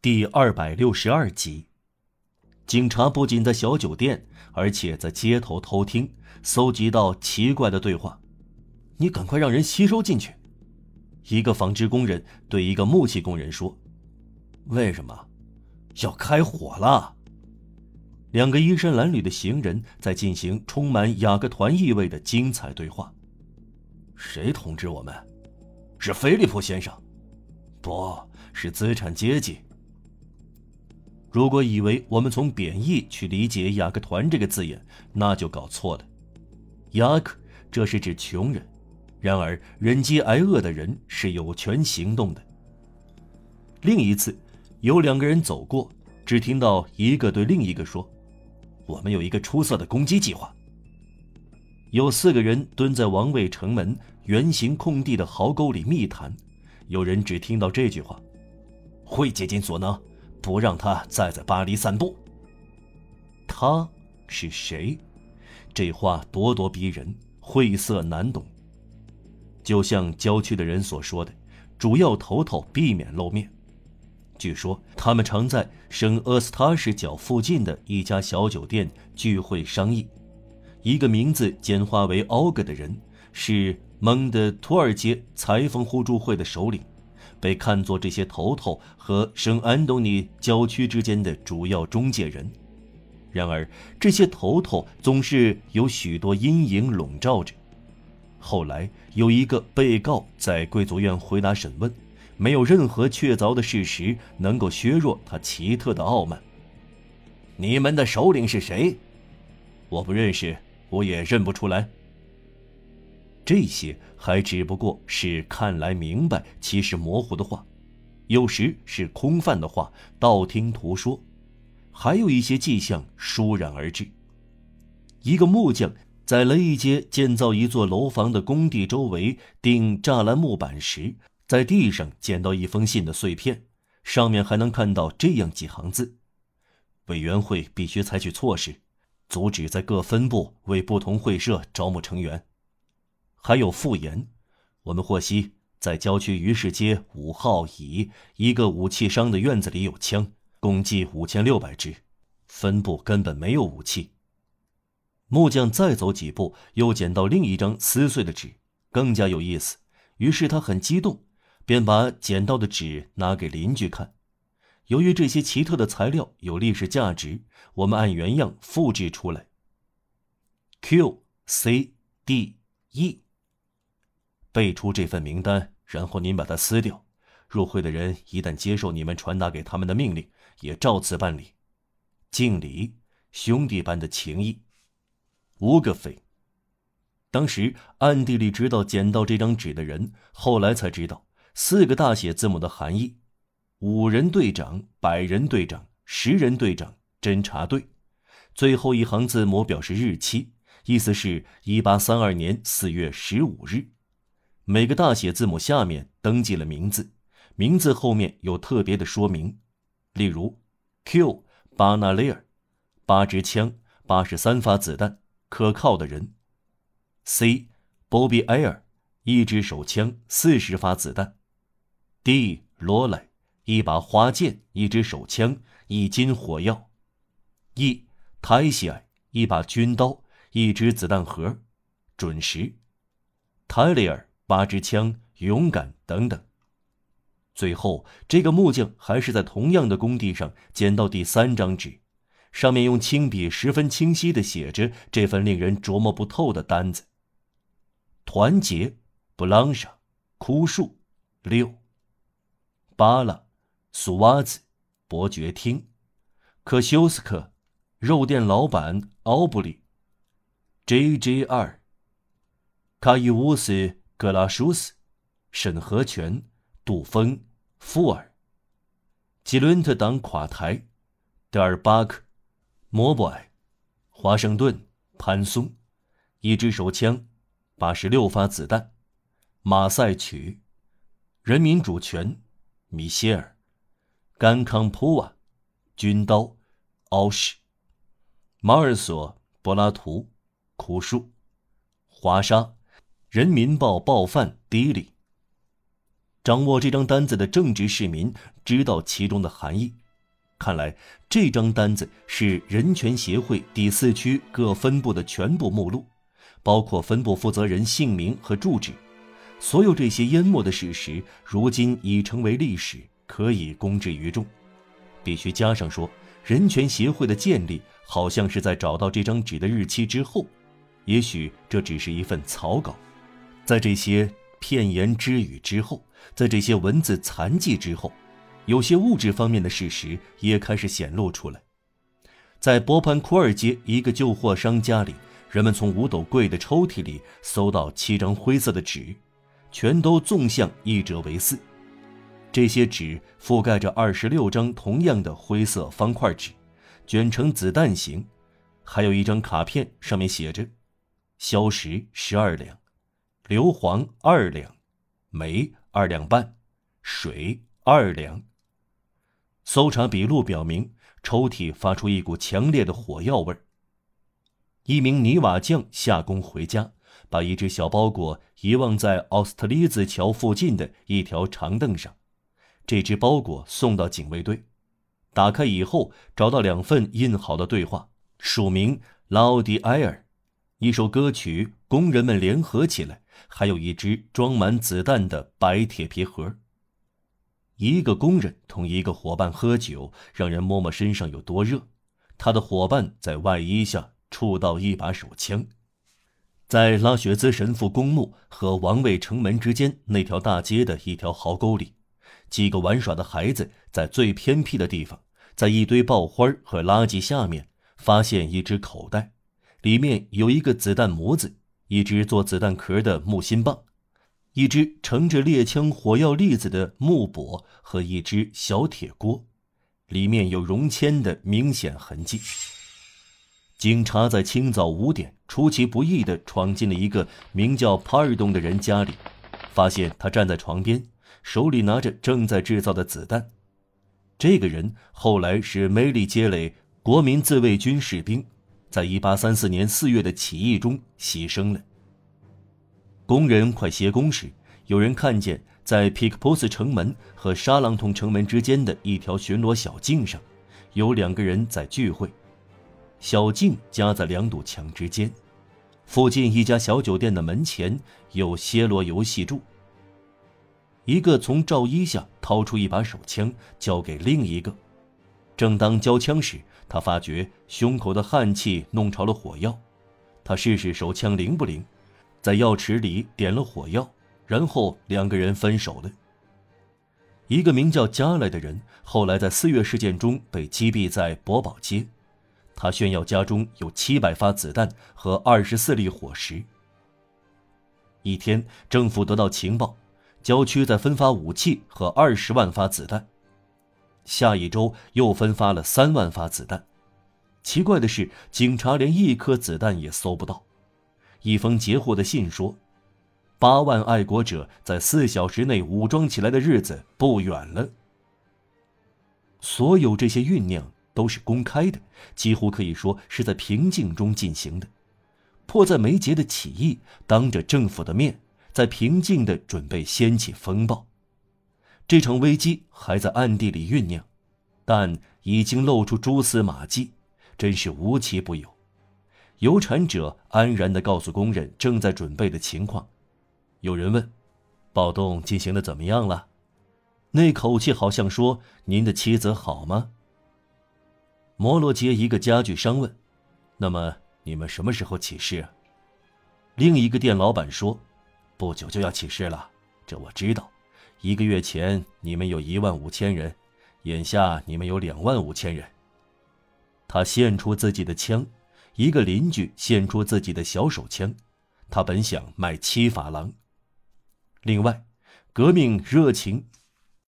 第二百六十二集。警察不仅在小酒店，而且在街头偷听，搜集到奇怪的对话。你赶快让人吸收进去。一个纺织工人对一个木器工人说：“为什么？要开火了。”两个衣衫褴褛的行人在进行充满雅各团意味的精彩对话。谁统治我们？是菲利普先生，不是资产阶级。如果以为我们从贬义去理解“雅各团”这个字眼，那就搞错了。雅各，这是指穷人。然而，忍饥挨饿的人是有权行动的。另一次，有两个人走过，只听到一个对另一个说：“我们有一个出色的攻击计划。”有四个人蹲在王位城门圆形空地的壕沟里密谈，有人只听到这句话：“会竭尽所能，不让他再在巴黎散步。”他是谁？这话咄咄逼人，晦涩难懂。就像郊区的人所说的，主要头头避免露面。据说他们常在圣厄斯塔什角附近的一家小酒店聚会商议。一个名字简化为奥格的人是蒙德图尔街裁缝互助会的首领，被看作这些头头和圣安东尼郊区之间的主要中介人。然而，这些头头总是有许多阴影笼罩着。后来有一个被告在贵族院回答审问，没有任何确凿的事实能够削弱他奇特的傲慢。你们的首领是谁？我不认识，我也认不出来。这些还只不过是看来明白，其实模糊的话，有时是空泛的话，道听途说，还有一些迹象倏然而至。一个木匠。在雷伊街建造一座楼房的工地周围钉栅栏木板时，在地上捡到一封信的碎片，上面还能看到这样几行字：“委员会必须采取措施，阻止在各分部为不同会社招募成员。”还有复言：“我们获悉，在郊区于市街五号乙一个武器商的院子里有枪，共计五千六百支，分部根本没有武器。”木匠再走几步，又捡到另一张撕碎的纸，更加有意思。于是他很激动，便把捡到的纸拿给邻居看。由于这些奇特的材料有历史价值，我们按原样复制出来。Q C D E，背出这份名单，然后您把它撕掉。入会的人一旦接受你们传达给他们的命令，也照此办理。敬礼，兄弟般的情谊。五个匪。当时暗地里知道捡到这张纸的人，后来才知道四个大写字母的含义：五人队长、百人队长、十人队长、侦察队。最后一行字母表示日期，意思是一八三二年四月十五日。每个大写字母下面登记了名字，名字后面有特别的说明，例如：Q. 巴纳雷尔，八支枪，八十三发子弹。可靠的人，C. Bobby 一支手枪，四十发子弹；D. 罗莱，一把花剑，一支手枪，一斤火药；E. 泰西埃，一把军刀，一支子弹盒，准时；泰利尔，八支枪，勇敢等等。最后，这个木匠还是在同样的工地上捡到第三张纸。上面用轻笔十分清晰地写着这份令人琢磨不透的单子：团结，布朗莎，枯树，六，巴拉，苏瓦兹，伯爵厅，可修斯克，肉店老板奥布里，J J 二，卡伊乌斯格拉舒斯，审核权，杜峰，富尔，吉伦特党垮台，德尔巴克。摩博埃，华盛顿，潘松，一支手枪，八十六发子弹，马赛曲，人民主权，米歇尔，甘康普瓦，军刀，奥什，马尔索，柏拉图，枯树，华沙，人民报报贩迪里。掌握这张单子的正直市民知道其中的含义。看来这张单子是人权协会第四区各分部的全部目录，包括分部负责人姓名和住址。所有这些淹没的事实，如今已成为历史，可以公之于众。必须加上说，人权协会的建立好像是在找到这张纸的日期之后。也许这只是一份草稿，在这些片言之语之后，在这些文字残迹之后，有些物质方面的事实也开始显露出来。在波潘库尔街一个旧货商家里，人们从五斗柜的抽屉里搜到七张灰色的纸，全都纵向一折为四。这些纸覆盖着二十六张同样的灰色方块纸，卷成子弹形，还有一张卡片，上面写着。硝石十二两，硫磺二两，煤二两半，水二两。搜查笔录表明，抽屉发出一股强烈的火药味儿。一名泥瓦匠下工回家，把一只小包裹遗忘在奥斯特利兹桥附近的一条长凳上。这只包裹送到警卫队，打开以后，找到两份印好的对话，署名拉奥迪埃尔。一首歌曲，工人们联合起来，还有一只装满子弹的白铁皮盒。一个工人同一个伙伴喝酒，让人摸摸身上有多热。他的伙伴在外衣下触到一把手枪。在拉雪兹神父公墓和王位城门之间那条大街的一条壕沟里，几个玩耍的孩子在最偏僻的地方，在一堆爆花和垃圾下面发现一只口袋。里面有一个子弹模子，一只做子弹壳的木芯棒，一只盛着猎枪火药粒子的木钵和一只小铁锅，里面有熔铅的明显痕迹。警察在清早五点出其不意地闯进了一个名叫帕尔东的人家里，发现他站在床边，手里拿着正在制造的子弹。这个人后来是梅里杰雷国民自卫军士兵。在一八三四年四月的起义中牺牲了。工人快歇工时，有人看见在皮克波斯城门和沙朗通城门之间的一条巡逻小径上，有两个人在聚会。小径夹在两堵墙之间，附近一家小酒店的门前有暹罗游戏柱。一个从罩衣下掏出一把手枪，交给另一个。正当交枪时，他发觉胸口的汗气弄潮了火药，他试试手枪灵不灵，在药池里点了火药，然后两个人分手了。一个名叫加莱的人后来在四月事件中被击毙在博宝街，他炫耀家中有七百发子弹和二十四粒火石。一天，政府得到情报，郊区在分发武器和二十万发子弹。下一周又分发了三万发子弹，奇怪的是，警察连一颗子弹也搜不到。一封截获的信说：“八万爱国者在四小时内武装起来的日子不远了。”所有这些酝酿都是公开的，几乎可以说是在平静中进行的。迫在眉睫的起义，当着政府的面，在平静的准备掀起风暴。这场危机还在暗地里酝酿，但已经露出蛛丝马迹，真是无奇不有。有产者安然地告诉工人正在准备的情况。有人问：“暴动进行的怎么样了？”那口气好像说：“您的妻子好吗？”摩洛街一个家具商问：“那么你们什么时候起事？”另一个店老板说：“不久就要起事了，这我知道。”一个月前你们有一万五千人，眼下你们有两万五千人。他献出自己的枪，一个邻居献出自己的小手枪，他本想卖七法郎。另外，革命热情